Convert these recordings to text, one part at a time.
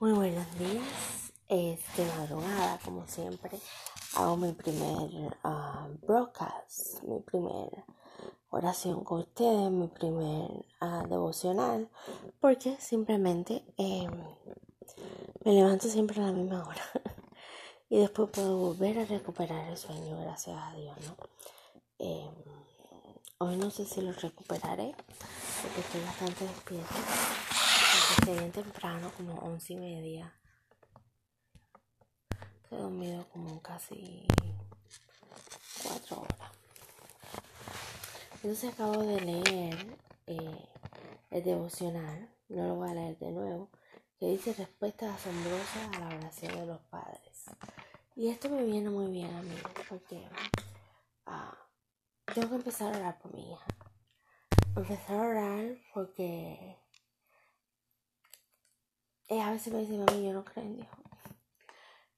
Muy buenos días. Es de madrugada, como siempre. Hago mi primer ah, broadcast, mi primer oración con ustedes, mi primer ah, devocional, porque simplemente em, me levanto siempre a la misma hora y después puedo volver a recuperar el sueño, gracias a Dios, ¿no? Em, hoy no sé si lo recuperaré porque estoy bastante despierta Estoy bien temprano, como once y media. He dormido como casi cuatro horas. Entonces acabo de leer eh, el devocional, no lo voy a leer de nuevo, que dice respuestas asombrosas a la oración de los padres. Y esto me viene muy bien a mí, porque ah, tengo que empezar a orar por mi hija. Empezar a orar porque ella a veces me dice, mami, yo no creo en Dios.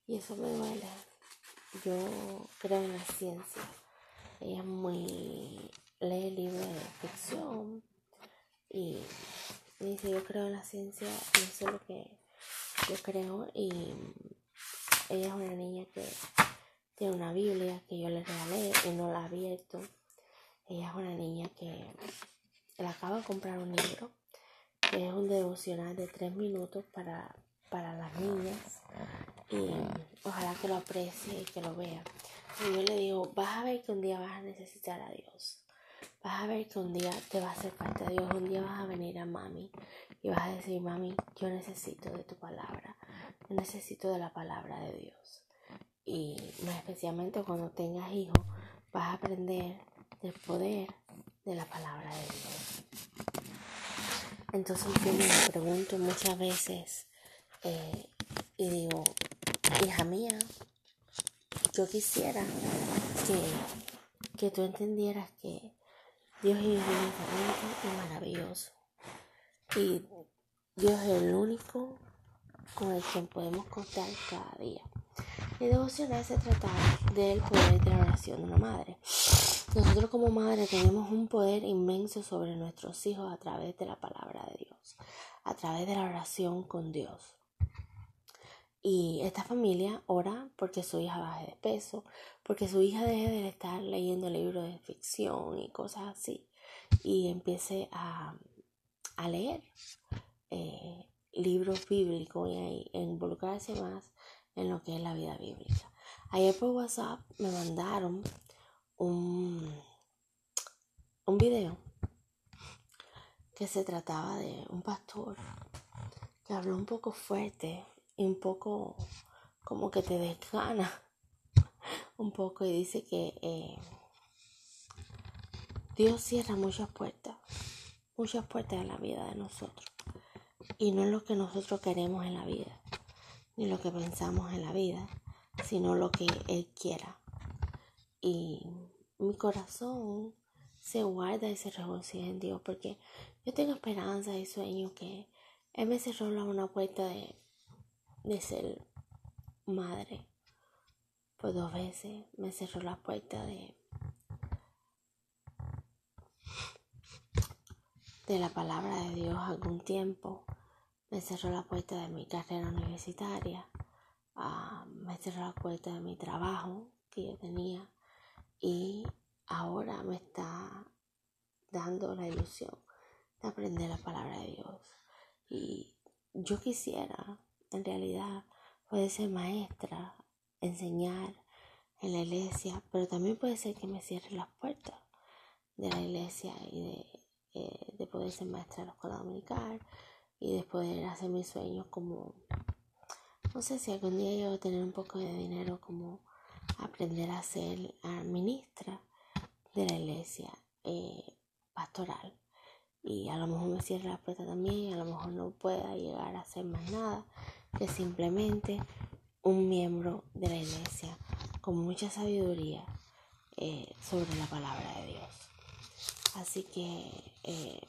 Y eso me duele. Yo creo en la ciencia. Ella es muy... lee libros de ficción. Y me dice, yo creo en la ciencia y eso es lo que yo creo. Y ella es una niña que tiene una Biblia que yo le regalé y no la ha abierto. Ella es una niña que le acaba de comprar un libro es un devocional de tres minutos para, para las niñas y ojalá que lo aprecie y que lo vea. Y yo le digo, vas a ver que un día vas a necesitar a Dios. Vas a ver que un día te va a hacer falta Dios. Un día vas a venir a mami y vas a decir, mami, yo necesito de tu palabra. Yo necesito de la palabra de Dios. Y especialmente cuando tengas hijos, vas a aprender del poder de la palabra de Dios. Entonces yo me pregunto muchas veces eh, y digo, hija mía, yo quisiera que, que tú entendieras que Dios es infinitamente y maravilloso. Y Dios es el único con el que podemos contar cada día. El devocional se trata del poder de la oración de una madre. Nosotros como madre tenemos un poder inmenso sobre nuestros hijos a través de la palabra de Dios, a través de la oración con Dios. Y esta familia ora porque su hija baje de peso, porque su hija deje de estar leyendo libros de ficción y cosas así, y empiece a, leer eh, libros bíblicos y a involucrarse más en lo que es la vida bíblica. Ayer por WhatsApp me mandaron un, un video que se trataba de un pastor que habló un poco fuerte y un poco como que te desgana un poco y dice que eh, Dios cierra muchas puertas, muchas puertas en la vida de nosotros y no es lo que nosotros queremos en la vida ni lo que pensamos en la vida sino lo que Él quiera. Y mi corazón se guarda y se regocija en Dios porque yo tengo esperanza y sueño que Él me cerró una puerta de, de ser madre. Por dos veces me cerró la puerta de de la palabra de Dios algún tiempo. Me cerró la puerta de mi carrera universitaria. Uh, me cerró la puerta de mi trabajo que yo tenía y ahora me está dando la ilusión de aprender la palabra de Dios. Y yo quisiera, en realidad, poder ser maestra, enseñar en la iglesia, pero también puede ser que me cierre las puertas de la iglesia y de, eh, de poder ser maestra de la escuela dominical y de poder hacer mis sueños como, no sé si algún día yo voy a tener un poco de dinero como aprender a ser ministra de la iglesia eh, pastoral. Y a lo mejor me cierra la puerta también, y a lo mejor no pueda llegar a hacer más nada que simplemente un miembro de la iglesia con mucha sabiduría eh, sobre la palabra de Dios. Así que, eh,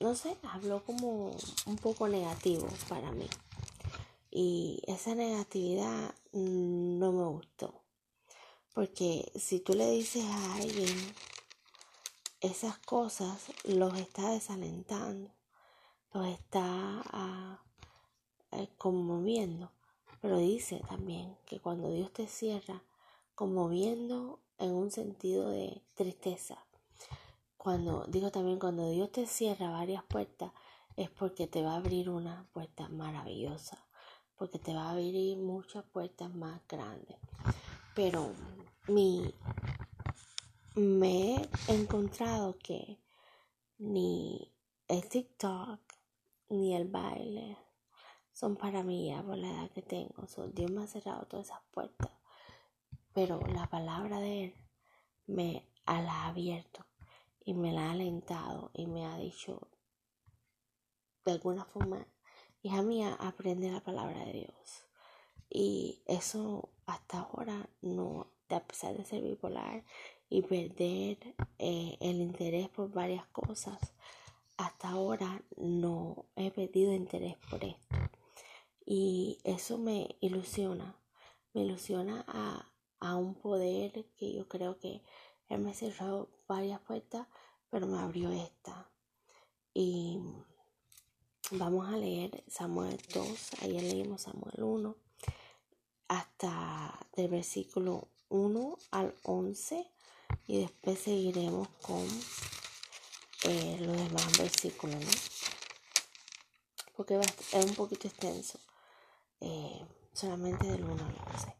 no sé, habló como un poco negativo para mí. Y esa negatividad no me gustó. Porque si tú le dices a alguien esas cosas, los está desalentando, los está ah, eh, conmoviendo, pero dice también que cuando Dios te cierra, conmoviendo en un sentido de tristeza. Cuando digo también cuando Dios te cierra varias puertas es porque te va a abrir una puerta maravillosa, porque te va a abrir muchas puertas más grandes. Pero mi me he encontrado que ni el TikTok ni el baile son para mí ya por la edad que tengo. Dios me ha cerrado todas esas puertas. Pero la palabra de Él me la ha abierto y me la ha alentado y me ha dicho de alguna forma, hija mía, aprende la palabra de Dios. Y eso hasta ahora no, a pesar de ser bipolar y perder eh, el interés por varias cosas, hasta ahora no he perdido interés por esto. Y eso me ilusiona, me ilusiona a, a un poder que yo creo que él me cerró varias puertas, pero me abrió esta. Y vamos a leer Samuel 2, ayer leímos Samuel 1, hasta del versículo 1 al 11 y después seguiremos con eh, los demás versículos, ¿no? Porque es un poquito extenso, eh, solamente del 1 al 11.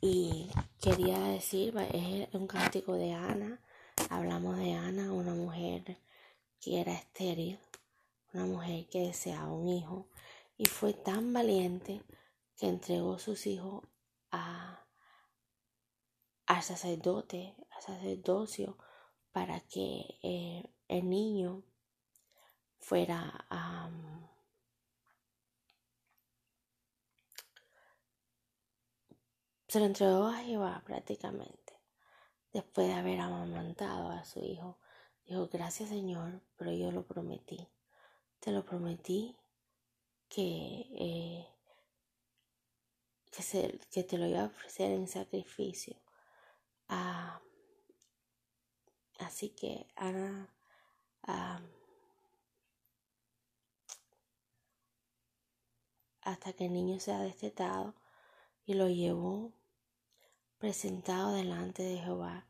Y quería decir, es un cántico de Ana, hablamos de Ana, una mujer que era estéril, una mujer que deseaba un hijo y fue tan valiente que entregó sus hijos a, al sacerdote, al sacerdocio, para que eh, el niño fuera se lo entregó a Jehová prácticamente después de haber amamantado a su hijo. Dijo gracias Señor pero yo lo prometí te lo prometí que eh, que, te lo iba a ofrecer en sacrificio ah, Así que Ana hasta que el niño sea destetado y lo llevó presentado delante de Jehová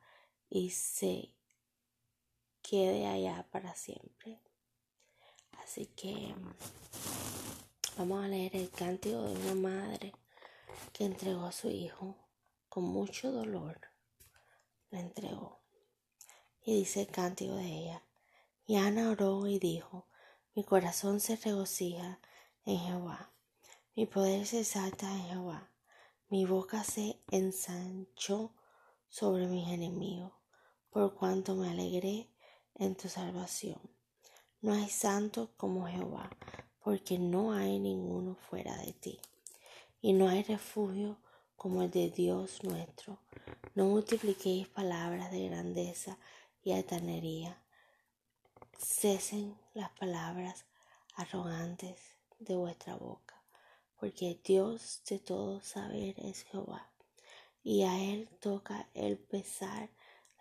y se quede allá para siempre. Así que vamos a leer el cántico de una madre que entregó a su hijo con mucho dolor. Le entregó. Y dice el cántico de ella. Y Ana oró y dijo, mi corazón se regocija en Jehová, mi poder se exalta en Jehová, mi boca se ensanchó sobre mis enemigos, por cuanto me alegré en tu salvación. No hay santo como Jehová, porque no hay ninguno fuera de ti, y no hay refugio como el de Dios nuestro. No multipliquéis palabras de grandeza y altanería. Cesen las palabras arrogantes de vuestra boca, porque Dios de todo saber es Jehová, y a Él toca el pesar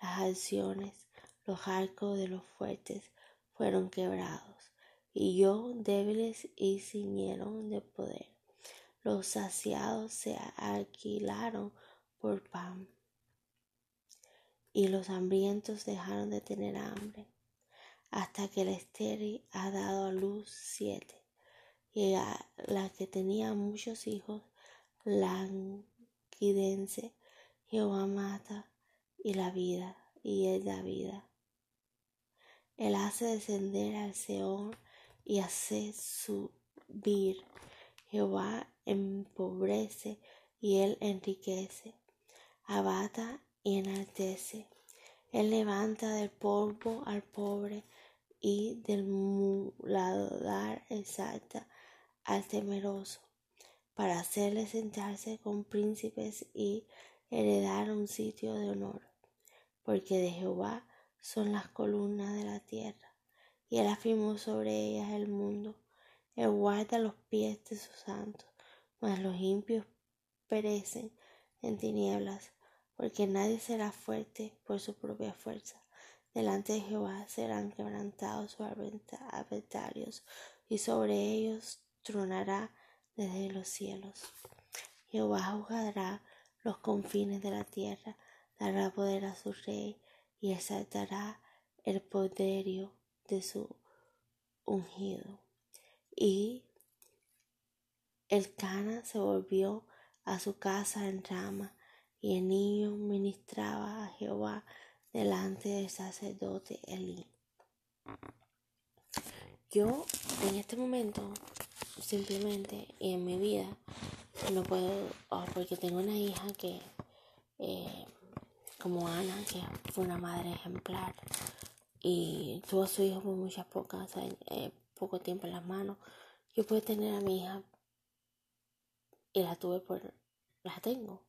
las acciones, los arcos de los fuertes fueron quebrados, y yo débiles y ciñeron de poder. Los saciados se alquilaron por pan y los hambrientos dejaron de tener hambre, hasta que el estéril ha dado a luz siete, y la que tenía muchos hijos, languidense, Jehová mata y la vida, y él da vida. Él hace descender al Seón y hace subir. Jehová empobrece y él enriquece. Abata y enaltece. Él levanta del polvo al pobre y del muladar exalta al temeroso, para hacerle sentarse con príncipes y heredar un sitio de honor, porque de Jehová son las columnas de la tierra, y él afirmó sobre ellas el mundo. Él guarda los pies de sus santos, mas los impios perecen en tinieblas porque nadie será fuerte por su propia fuerza. Delante de Jehová serán quebrantados sus adversarios, y sobre ellos tronará desde los cielos. Jehová juzgará los confines de la tierra, dará poder a su rey y exaltará el poderío de su ungido. Y el Cana se volvió a su casa en Rama, y el niño ministraba a Jehová delante del sacerdote Elí. Yo en este momento simplemente y en mi vida no puedo, oh, porque tengo una hija que, eh, como Ana, que fue una madre ejemplar y tuvo a su hijo por muchas pocas, eh, poco tiempo en las manos. Yo pude tener a mi hija y la tuve por, la tengo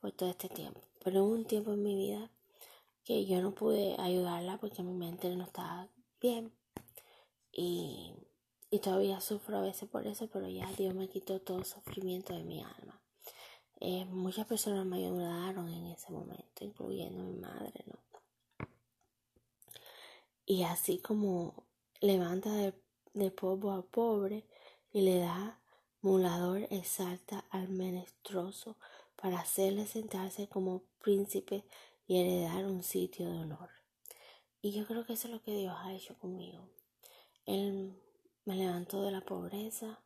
por todo este tiempo. Pero hubo un tiempo en mi vida que yo no pude ayudarla porque mi mente no estaba bien y y todavía sufro a veces por eso, pero ya Dios me quitó todo sufrimiento de mi alma. Eh, muchas personas me ayudaron en ese momento, incluyendo mi madre, ¿no? Y así como levanta de, de polvo al pobre y le da mulador, exalta al menestroso para hacerle sentarse como príncipe y heredar un sitio de honor. Y yo creo que eso es lo que Dios ha hecho conmigo. Él me levantó de la pobreza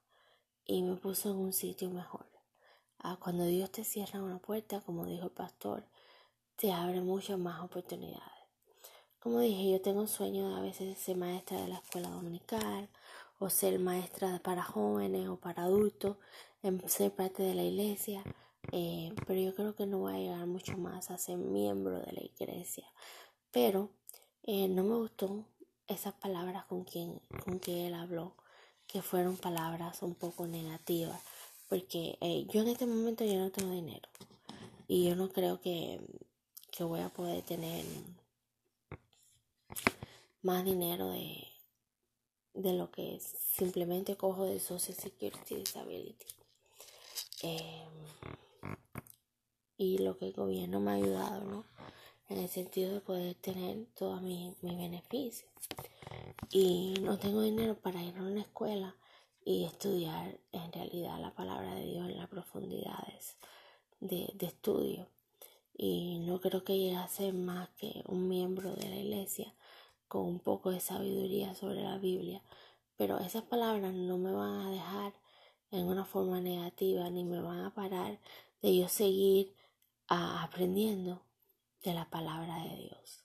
y me puso en un sitio mejor. Ah, cuando Dios te cierra una puerta, como dijo el pastor, te abre muchas más oportunidades. Como dije, yo tengo un sueño de a veces ser maestra de la escuela dominical o ser maestra para jóvenes o para adultos, en ser parte de la iglesia, eh, pero yo creo que no voy a llegar mucho más a ser miembro de la iglesia. Pero eh, no me gustó esas palabras con quien con que él habló que fueron palabras un poco negativas porque eh, yo en este momento yo no tengo dinero y yo no creo que, que voy a poder tener más dinero de, de lo que simplemente cojo de Social Security Disability eh, y lo que el gobierno me ha ayudado no en el sentido de poder tener todos mis, beneficios. Y no tengo dinero para ir a una escuela y estudiar en realidad la palabra de Dios en las profundidades de, de estudio. Y no creo que llegue a ser más que un miembro de la iglesia con un poco de sabiduría sobre la Biblia. Pero esas palabras no me van a dejar en una forma negativa ni me van a parar de yo seguir aprendiendo de la palabra de Dios,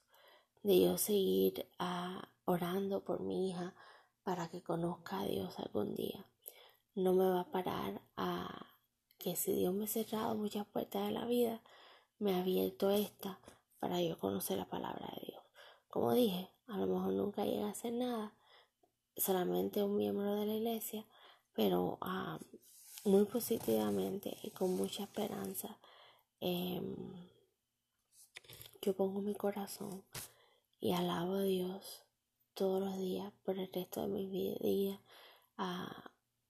de yo seguir ah, orando por mi hija para que conozca a Dios algún día. No me va a parar a que si Dios me ha cerrado muchas puertas de la vida, me ha abierto esta para yo conocer la palabra de Dios. Como dije, a lo mejor nunca llega a hacer nada, solamente un miembro de la iglesia, pero ah, muy positivamente y con mucha esperanza. Em, yo pongo mi corazón y alabo a Dios todos los días por el resto de mi vida,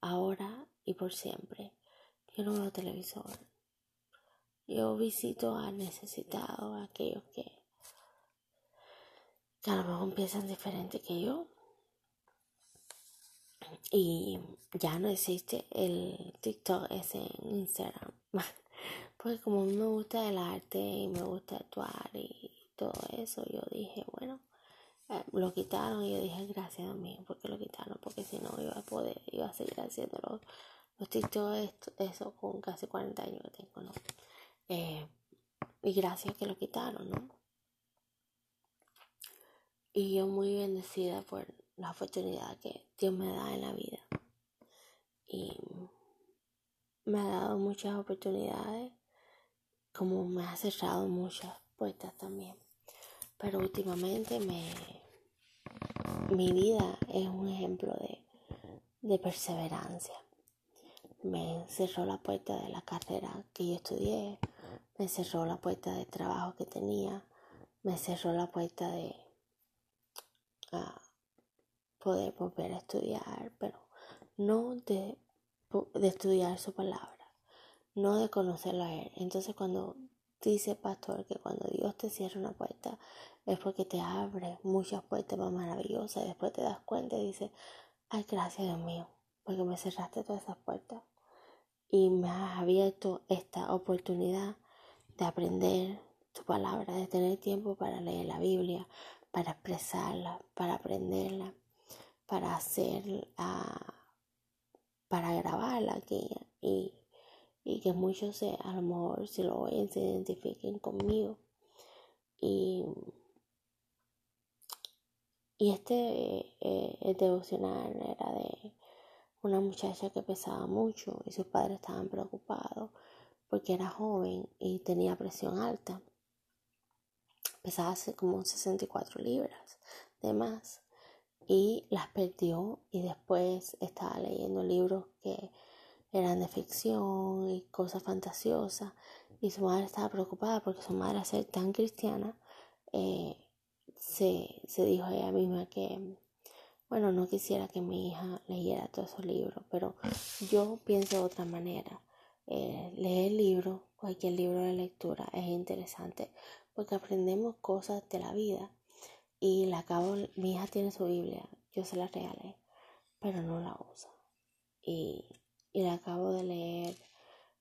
ahora y por siempre. Yo no veo televisor. Yo visito a necesitados, a aquellos que, que a lo mejor piensan diferente que yo. Y ya no existe el TikTok ese en Instagram. Pues como a me gusta el arte y me gusta actuar y todo eso, yo dije, bueno, eh, lo quitaron y yo dije, gracias a mí, porque lo quitaron, porque si no iba a poder, iba a seguir haciendo los, los eso con casi 40 años que tengo, ¿no? Eh, y gracias que lo quitaron, ¿no? Y yo muy bendecida por la oportunidad que Dios me da en la vida. Y me ha dado muchas oportunidades como me ha cerrado muchas puertas también. Pero últimamente me, mi vida es un ejemplo de, de perseverancia. Me cerró la puerta de la carrera que yo estudié, me cerró la puerta de trabajo que tenía, me cerró la puerta de poder volver a estudiar, pero no de, de estudiar su palabra no de conocerlo a Él. Entonces cuando dice pastor que cuando Dios te cierra una puerta es porque te abre muchas puertas más maravillosas y después te das cuenta y dices, ay gracias Dios mío, porque me cerraste todas esas puertas. y me has abierto esta oportunidad de aprender tu palabra, de tener tiempo para leer la Biblia, para expresarla, para aprenderla, para hacer, para grabarla aquí y, y que muchos se, a lo mejor si lo oyen se identifiquen conmigo. Y, y este eh, devocional era de una muchacha que pesaba mucho y sus padres estaban preocupados porque era joven y tenía presión alta. Pesaba como 64 libras de más y las perdió y después estaba leyendo libros que eran de ficción y cosas fantasiosas y su madre estaba preocupada porque su madre al ser tan cristiana eh, se, se dijo ella misma que bueno, no quisiera que mi hija leyera todos esos libros, pero yo pienso de otra manera. Eh, leer libros, cualquier libro de lectura es interesante porque aprendemos cosas de la vida. Y la acabo, mi hija tiene su Biblia, yo se la regalé, pero no la usa. Y, y la acabo de leer,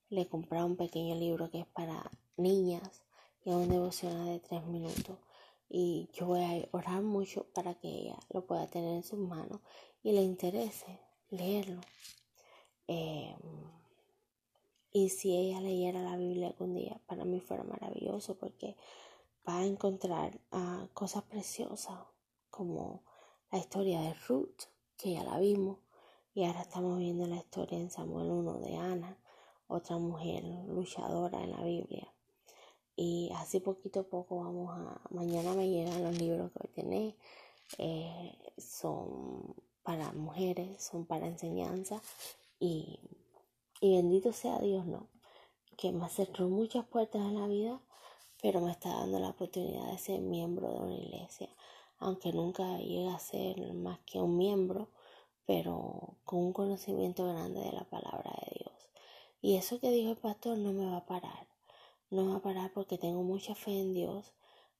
le compré un pequeño libro que es para niñas y es un devocional de tres minutos y yo voy a orar mucho para que ella lo pueda tener en sus manos y le interese leerlo. Em, y si ella leyera la Biblia algún día, para mí fuera maravilloso porque va a encontrar ah, cosas preciosas como la historia de Ruth, que ya la vimos, y ahora estamos viendo la historia en Samuel 1 de Ana, otra mujer luchadora en la Biblia. Y así poquito a poco vamos a... Mañana me llegan los libros que hoy tenéis. Eh, son para mujeres, son para enseñanza. Y, y bendito sea Dios, ¿no? Que me cerró muchas puertas en la vida, pero me está dando la oportunidad de ser miembro de una iglesia. Aunque nunca llegue a ser más que un miembro, pero con un conocimiento grande de la palabra de Dios. Y eso que dijo el pastor no me va a parar no va a parar porque tengo mucha fe en Dios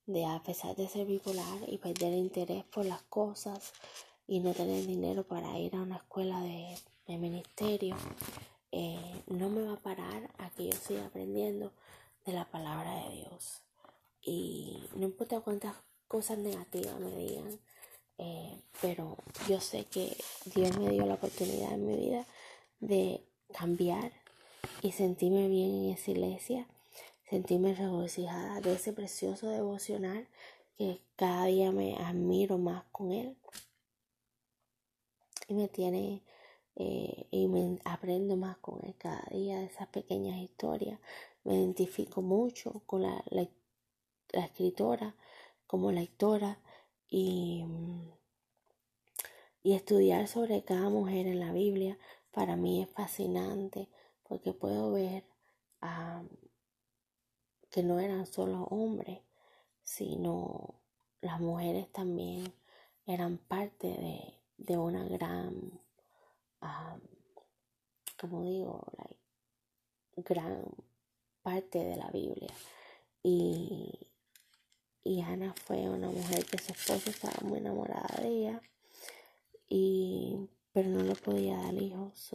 de a pesar de ser bipolar y perder interés por las cosas y no tener dinero para ir a una escuela de, ministerio, eh, no me va a parar a que yo siga aprendiendo de la palabra de Dios. Y no importa cuántas cosas negativas me digan, eh, pero yo sé que Dios me dio la oportunidad en mi vida de cambiar y sentirme bien en esa iglesia sentirme regocijada de ese precioso devocional que cada día me admiro más con él. Y me tiene eh, y me aprendo más con él cada día de esas pequeñas historias. Me identifico mucho con la, la, escritora como lectora y, y estudiar sobre cada mujer en la Biblia para mí es fascinante porque puedo ver a que no eran solo hombres, sino las mujeres también eran parte de, una gran, como digo, gran parte de la Biblia. Y, y Ana fue una mujer que su esposo estaba muy enamorada de ella, y, pero no le podía dar hijos.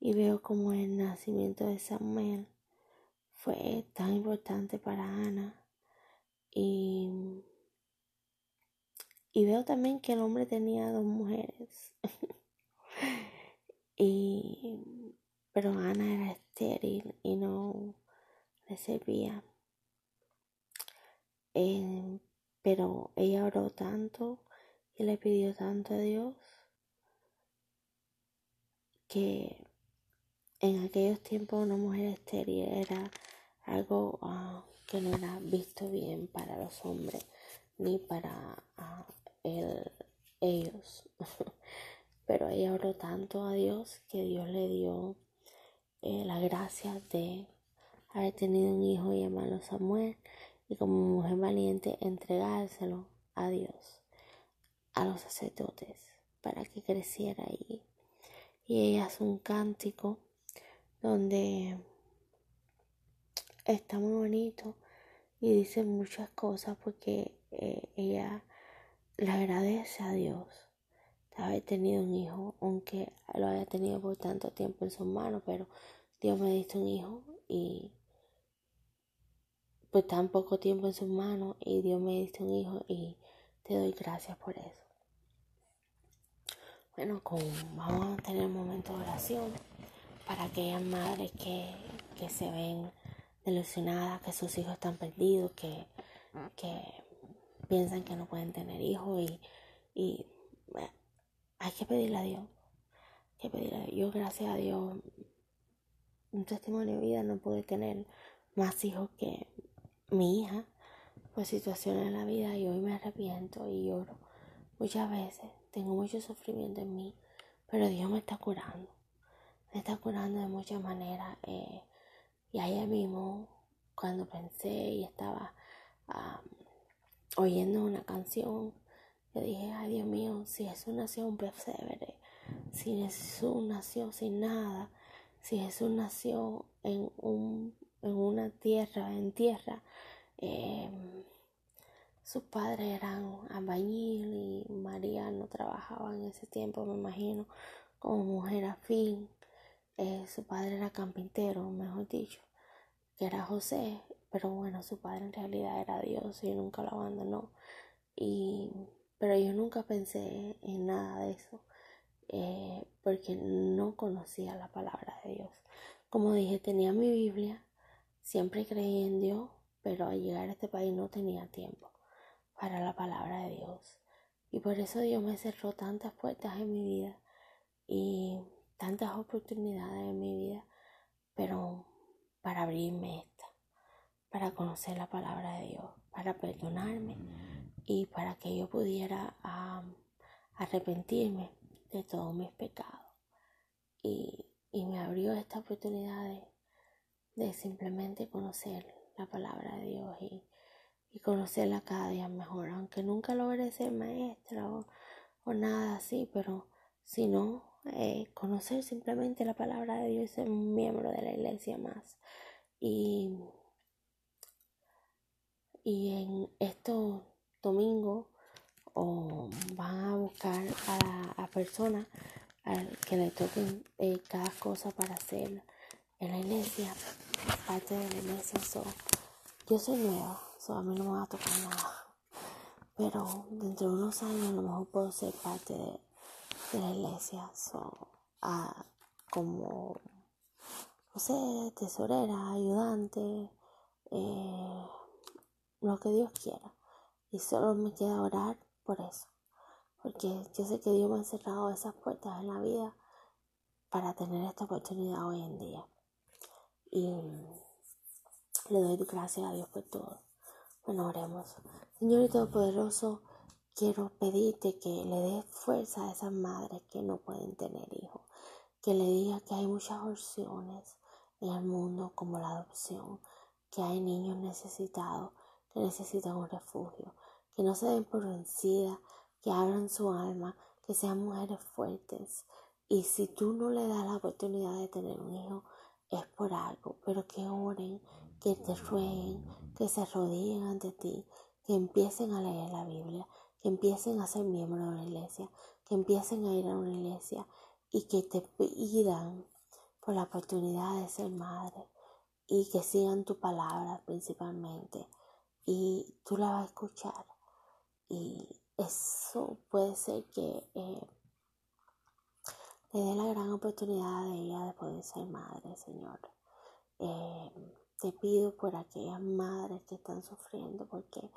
y veo como el nacimiento de Samuel fue tan importante para Ana y, y veo también que el hombre tenía dos mujeres y pero Ana era estéril y no le servía eh, pero ella oró tanto y le pidió tanto a Dios que en aquellos tiempos una mujer estéril era algo ah, que no era visto bien para los hombres ni para ah, ellos. Pero ella oró tanto a Dios que Dios le dio eh, la gracia de haber tenido un hijo y llamarlo Samuel y como mujer valiente entregárselo a Dios, a los sacerdotes, para que creciera ahí. Y ella hace un cántico donde está muy bonito y dice muchas cosas porque eh, ella le agradece a Dios haber tenido un hijo, aunque lo haya tenido por tanto tiempo en sus manos, pero Dios me diste un hijo y por tan poco tiempo en sus manos y Dios me diste un hijo y te doy gracias por eso. Bueno, con, vamos a tener un momento de oración para aquellas madres que, que se ven delusionadas, que sus hijos están perdidos, que, que piensan que no pueden tener hijos y hay que pedirle a Dios. Hay que pedirle a Dios. Yo, gracias a Dios, un testimonio de vida no pude tener más hijos que mi hija por situaciones en la vida y hoy me arrepiento y lloro. Muchas veces tengo mucho sufrimiento en mí, pero Dios me está curando me está curando de muchas maneras. Eh, y ayer mismo, cuando pensé y estaba oyendo una canción, dije, ay Dios mío, si Jesús nació un pesebre, si Jesús nació sin nada, si Jesús nació en, un, en una tierra, en tierra, eh, sus padres eran albañil y María no trabajaba en ese tiempo, me imagino, como mujer afín. Eh, su padre era carpintero, mejor dicho, que era José, pero bueno, su padre en realidad era Dios y nunca lo abandonó. Y, pero yo nunca pensé en nada de eso, eh, porque no conocía la palabra de Dios. Como dije, tenía mi Biblia, siempre creí en Dios, pero al llegar a este país no tenía tiempo para la palabra de Dios. Y por eso Dios me cerró tantas puertas en mi vida. Y tantas oportunidades en mi vida, pero para abrirme esta, para conocer la palabra de Dios, para perdonarme y para que yo pudiera arrepentirme de todos mis pecados. Y, me abrió esta oportunidad de, simplemente conocer la palabra de Dios y, conocerla cada día mejor, aunque nunca logré ser maestra o, o nada así, pero si no eh, conocer simplemente la palabra de Dios y ser un miembro de la iglesia más. Y, y en estos domingos o van a buscar a, a personas que le toquen eh, cada cosa para hacer en la iglesia, parte de la iglesia. yo soy nueva, a mí no me va a tocar nada. Pero dentro de unos años a lo mejor puedo ser parte de, la iglesia son como, no sé, tesorera, ayudante, eh, lo que Dios quiera. Y solo me queda orar por eso. Porque yo sé que Dios me ha cerrado esas puertas en la vida para tener esta oportunidad hoy en día. Y le doy gracias a Dios por todo. Bueno, oremos. Señor Todopoderoso, quiero pedirte que le des fuerza a esas madres que no pueden tener hijos, que le digas que hay muchas opciones en el mundo como la adopción, que hay niños necesitados que necesitan un refugio, que no se den por vencidas, que abran su alma, que sean mujeres fuertes. Y si tú no le das la oportunidad de tener un hijo, es por algo, pero que oren, que te rueguen, que se arrodillen ante ti, que empiecen a leer la Biblia, que empiecen a ser miembros de una iglesia, que empiecen a ir a una iglesia y que te pidan por la oportunidad de ser madre y que sigan tu palabra principalmente y tú la vas a escuchar y eso puede ser que eh, le dé la gran oportunidad de ella de poder ser madre, Señor. Eh, te pido por aquellas madres que están sufriendo porque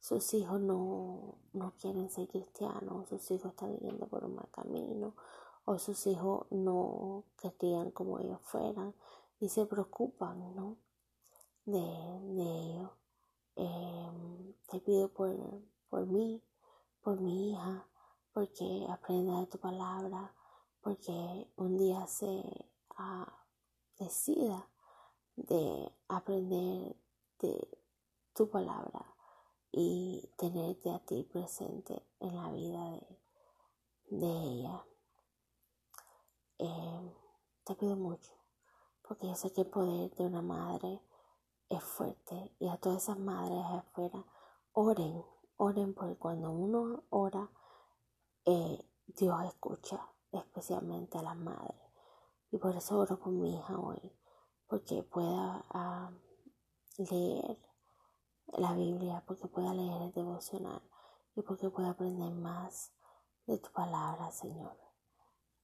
sus hijos no, no quieren ser cristianos, sus hijos están viviendo por un mal camino, o sus hijos no querían como ellos fueran y se preocupan, ¿no? De, ellos. Em, te pido por, por mí, por mi hija, porque aprenda de tu palabra, porque un día se ah, decida de aprender de tu palabra y tenerte a ti presente en la vida de, ella. Eh, te pido mucho, porque yo sé que el poder de una madre es fuerte y a todas esas madres afuera, oren, oren porque cuando uno ora, eh, Dios escucha, especialmente a las madres. Y por eso oro por mi hija hoy, porque pueda ah, leer la Biblia, porque pueda leer el devocional y porque pueda aprender más de tu palabra, Señor.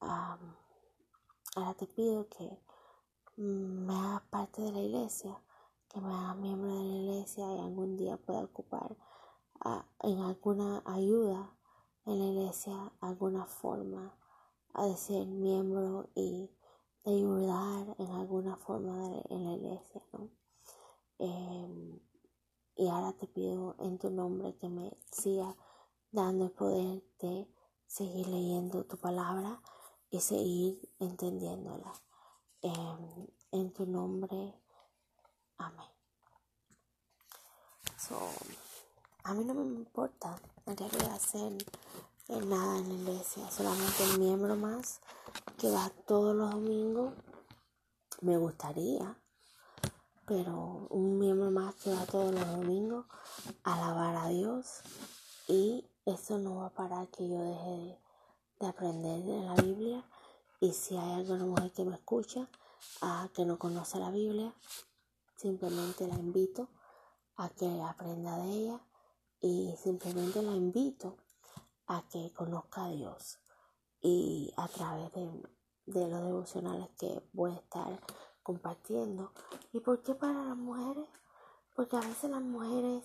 ahora te pido que me hagas parte de la iglesia, que me hagas miembro de la iglesia y algún día pueda ocupar ah, en alguna ayuda en la iglesia, alguna forma de ser miembro y de ayudar en alguna forma en la iglesia, ¿no? Em, y ahora te pido en tu nombre que me siga dando el poder de seguir leyendo tu palabra y seguir entendiéndola. Em, en tu nombre, amén. a mí no me importa en realidad hacer nada en la iglesia, solamente el miembro más que va todos los domingos. Me gustaría pero un miembro más que va todos los domingos a alabar a Dios y eso no va a parar que yo deje de, aprender de la Biblia y si hay alguna mujer que me escucha a que no conoce la Biblia simplemente la invito a que aprenda de ella y simplemente la invito a que conozca a Dios y a través de, de los devocionales que voy a estar compartiendo. ¿Y por qué para las mujeres? Porque a veces las mujeres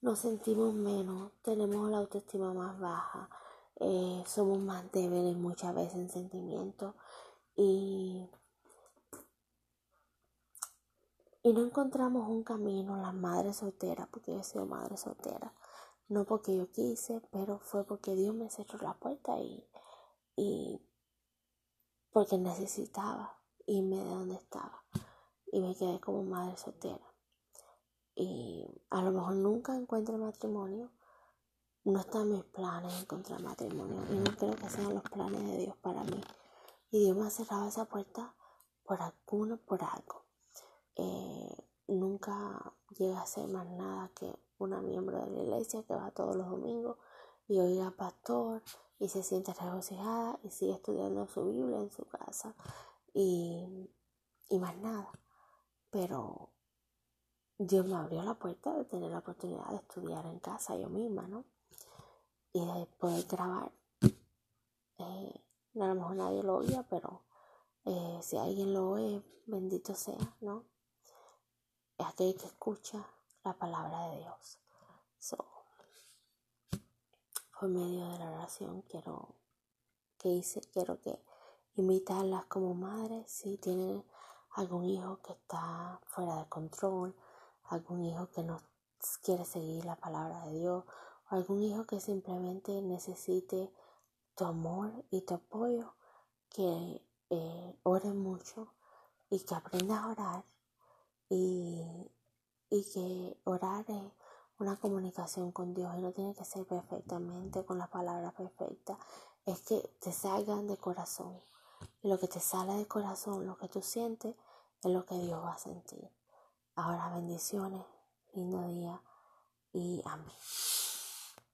nos sentimos menos, tenemos la autoestima más baja, eh, somos más débiles muchas veces en sentimientos y, y no encontramos un camino las madres solteras, porque yo sido madre soltera, no porque yo quise, pero fue porque Dios me cerró la puerta y, y porque necesitaba irme de donde estaba y me quedé como madre soltera. Y a lo mejor nunca encuentro matrimonio, no está en mis planes encontrar matrimonio y no creo que sean los planes de Dios para mí. Y Dios me ha cerrado esa puerta por alguno, por algo. Eh, nunca llega a ser más nada que una miembro de la iglesia que va todos los domingos y oiga pastor y se siente regocijada y sigue estudiando su Biblia en su casa y, y más nada. Pero Dios me abrió la puerta de tener la oportunidad de estudiar en casa yo misma, ¿no? Y de poder grabar. Eh, a lo mejor nadie lo oía, pero eh, si alguien lo oye, bendito sea, ¿no? Es aquel que escucha la palabra de Dios. Por medio de la oración quiero que hice, quiero que invitarlas como madres si tienen algún hijo que está fuera de control, algún hijo que no quiere seguir la palabra de Dios, o algún hijo que simplemente necesite tu amor y tu apoyo, que eh, ore mucho y que aprenda a orar y, y que orar es una comunicación con Dios y no tiene que ser perfectamente con la palabra perfecta, es que te salgan de corazón y lo que te sale del corazón, lo que tú sientes, es lo que Dios va a sentir. Ahora bendiciones, lindo día y amén.